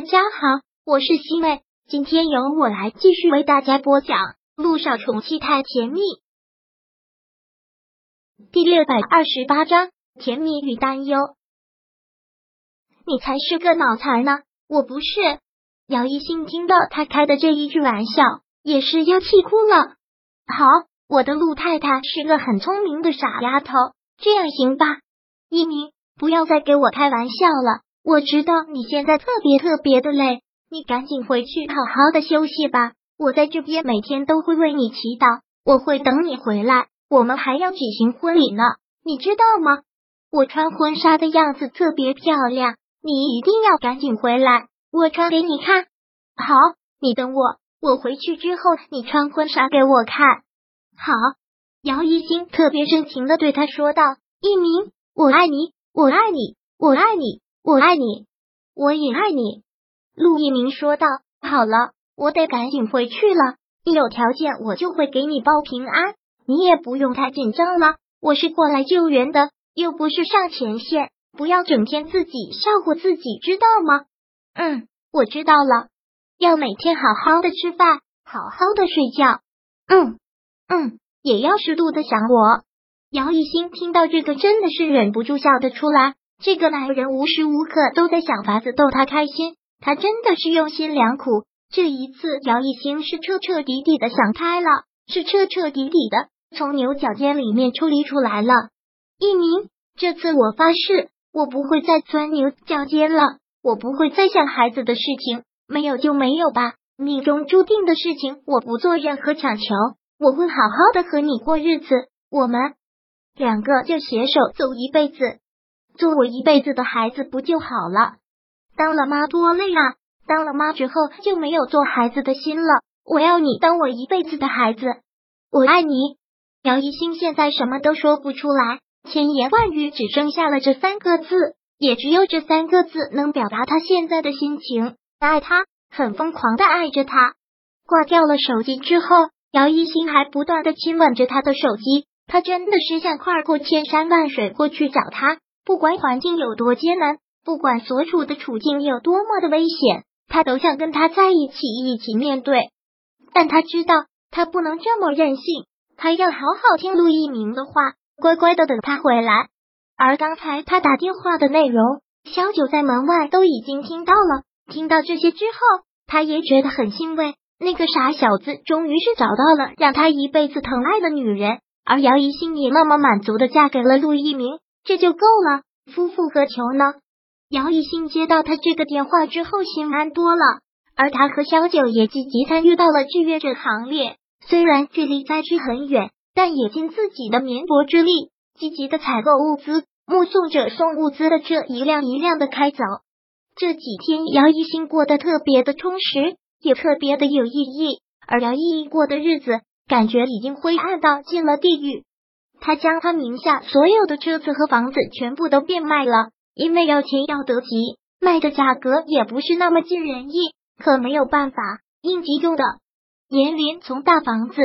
大家好，我是西妹，今天由我来继续为大家播讲《陆少宠妻太甜蜜》第六百二十八章：甜蜜与担忧。你才是个脑残呢！我不是。姚一兴听到他开的这一句玩笑，也是要气哭了。好，我的陆太太是个很聪明的傻丫头，这样行吧？一鸣，不要再给我开玩笑了。我知道你现在特别特别的累，你赶紧回去好好的休息吧。我在这边每天都会为你祈祷，我会等你回来。我们还要举行婚礼呢，你知道吗？我穿婚纱的样子特别漂亮，你一定要赶紧回来，我穿给你看。好，你等我，我回去之后你穿婚纱给我看。好，姚一星特别深情的对他说道：“一鸣，我爱你，我爱你，我爱你。”我爱你，我也爱你。陆一鸣说道：“好了，我得赶紧回去了。一有条件，我就会给你报平安。你也不用太紧张了，我是过来救援的，又不是上前线。不要整天自己笑话自己，知道吗？”嗯，我知道了。要每天好好的吃饭，好好的睡觉。嗯嗯，也要适度的想我。姚一新听到这个，真的是忍不住笑得出来。这个男人无时无刻都在想法子逗她开心，他真的是用心良苦。这一次，姚一星是彻彻底底的想开了，是彻彻底底的从牛角尖里面抽离出来了。一鸣，这次我发誓，我不会再钻牛角尖了，我不会再想孩子的事情，没有就没有吧，命中注定的事情，我不做任何强求，我会好好的和你过日子，我们两个就携手走一辈子。做我一辈子的孩子不就好了？当了妈多累啊！当了妈之后就没有做孩子的心了。我要你当我一辈子的孩子，我爱你。姚一星现在什么都说不出来，千言万语只剩下了这三个字，也只有这三个字能表达他现在的心情：爱他，很疯狂的爱着他。挂掉了手机之后，姚一星还不断的亲吻着他的手机，他真的是想跨过千山万水过去找他。不管环境有多艰难，不管所处的处境有多么的危险，他都想跟他在一起，一起面对。但他知道，他不能这么任性，他要好好听陆一鸣的话，乖乖的等他回来。而刚才他打电话的内容，小九在门外都已经听到了。听到这些之后，他也觉得很欣慰。那个傻小子终于是找到了让他一辈子疼爱的女人，而姚一心也那么满足的嫁给了陆一鸣。这就够了，夫复何求呢？姚一兴接到他这个电话之后，心安多了。而他和小九也积极参与到了志愿者行列，虽然距离灾区很远，但也尽自己的绵薄之力，积极的采购物资，目送着送物资的车一辆一辆的开走。这几天，姚一兴过得特别的充实，也特别的有意义。而姚依依过的日子，感觉已经灰暗到进了地狱。他将他名下所有的车子和房子全部都变卖了，因为要钱要得急，卖的价格也不是那么尽人意。可没有办法，应急用的。严林从大房子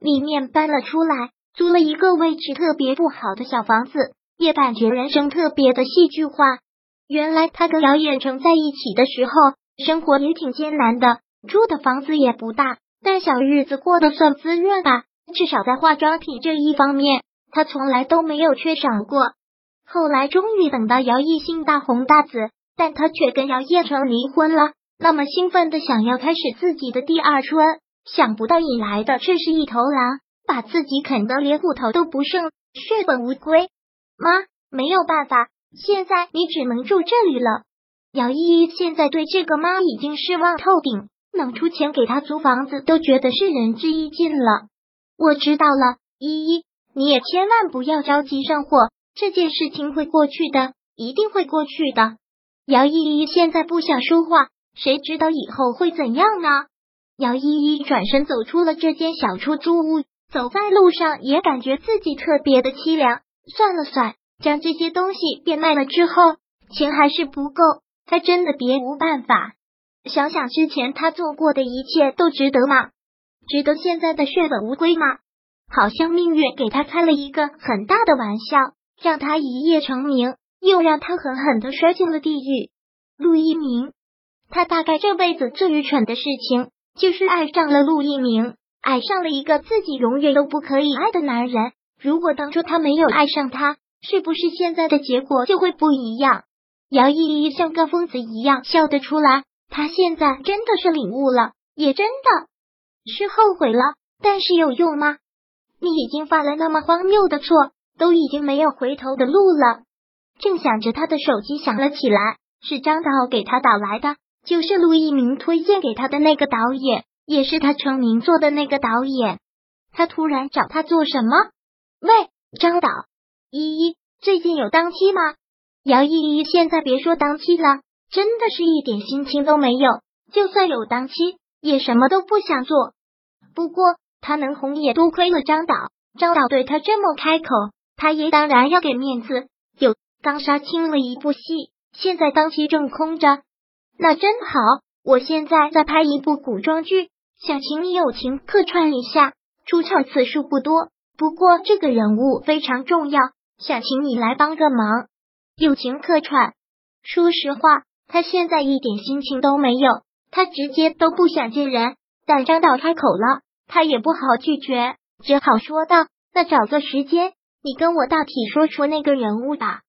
里面搬了出来，租了一个位置特别不好的小房子，也感觉人生特别的戏剧化。原来他跟姚远成在一起的时候，生活也挺艰难的，住的房子也不大，但小日子过得算滋润吧。至少在化妆品这一方面，他从来都没有缺少过。后来终于等到姚艺兴大红大紫，但他却跟姚叶成离婚了。那么兴奋的想要开始自己的第二春，想不到引来的却是一头狼，把自己啃得连骨头都不剩，血本无归。妈，没有办法，现在你只能住这里了。姚依依现在对这个妈已经失望透顶，能出钱给他租房子都觉得是仁至义尽了。我知道了，依依，你也千万不要着急上火，这件事情会过去的，一定会过去的。姚依依现在不想说话，谁知道以后会怎样呢？姚依依转身走出了这间小出租屋，走在路上也感觉自己特别的凄凉。算了算，将这些东西变卖了之后，钱还是不够，他真的别无办法。想想之前他做过的一切，都值得吗？值得现在的血本无归吗？好像命运给他开了一个很大的玩笑，让他一夜成名，又让他狠狠的摔进了地狱。陆一鸣，他大概这辈子最愚蠢的事情，就是爱上了陆一鸣，爱上了一个自己永远都不可以爱的男人。如果当初他没有爱上他，是不是现在的结果就会不一样？姚依依像个疯子一样笑得出来，他现在真的是领悟了，也真的是后悔了。但是有用吗？你已经犯了那么荒谬的错，都已经没有回头的路了。正想着，他的手机响了起来，是张导给他打来的，就是陆一鸣推荐给他的那个导演，也是他成名作的那个导演。他突然找他做什么？喂，张导，依依，最近有档期吗？姚依依现在别说档期了，真的是一点心情都没有。就算有档期，也什么都不想做。不过他能红也多亏了张导，张导对他这么开口，他也当然要给面子。有刚杀青了一部戏，现在档期正空着，那真好。我现在在拍一部古装剧，想请你友情客串一下，出场次数不多。不过这个人物非常重要，想请你来帮个忙。友情客串，说实话，他现在一点心情都没有，他直接都不想见人。但张导开口了，他也不好拒绝，只好说道：“那找个时间，你跟我大体说说那个人物吧。”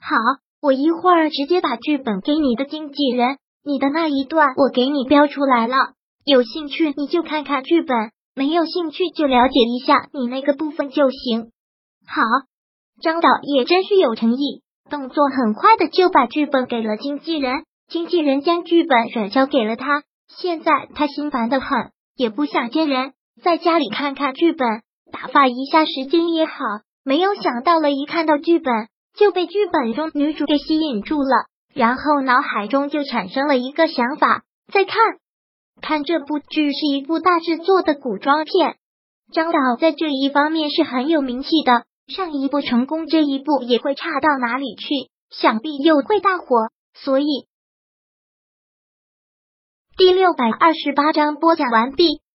好，我一会儿直接把剧本给你的经纪人，你的那一段我给你标出来了，有兴趣你就看看剧本。没有兴趣就了解一下你那个部分就行。好，张导也真是有诚意，动作很快的就把剧本给了经纪人，经纪人将剧本转交给了他。现在他心烦的很，也不想见人，在家里看看剧本，打发一下时间也好。没有想到了一看到剧本就被剧本中女主给吸引住了，然后脑海中就产生了一个想法，再看。看这部剧是一部大制作的古装片，张导在这一方面是很有名气的。上一部成功，这一部也会差到哪里去？想必又会大火。所以，第六百二十八章播讲完毕。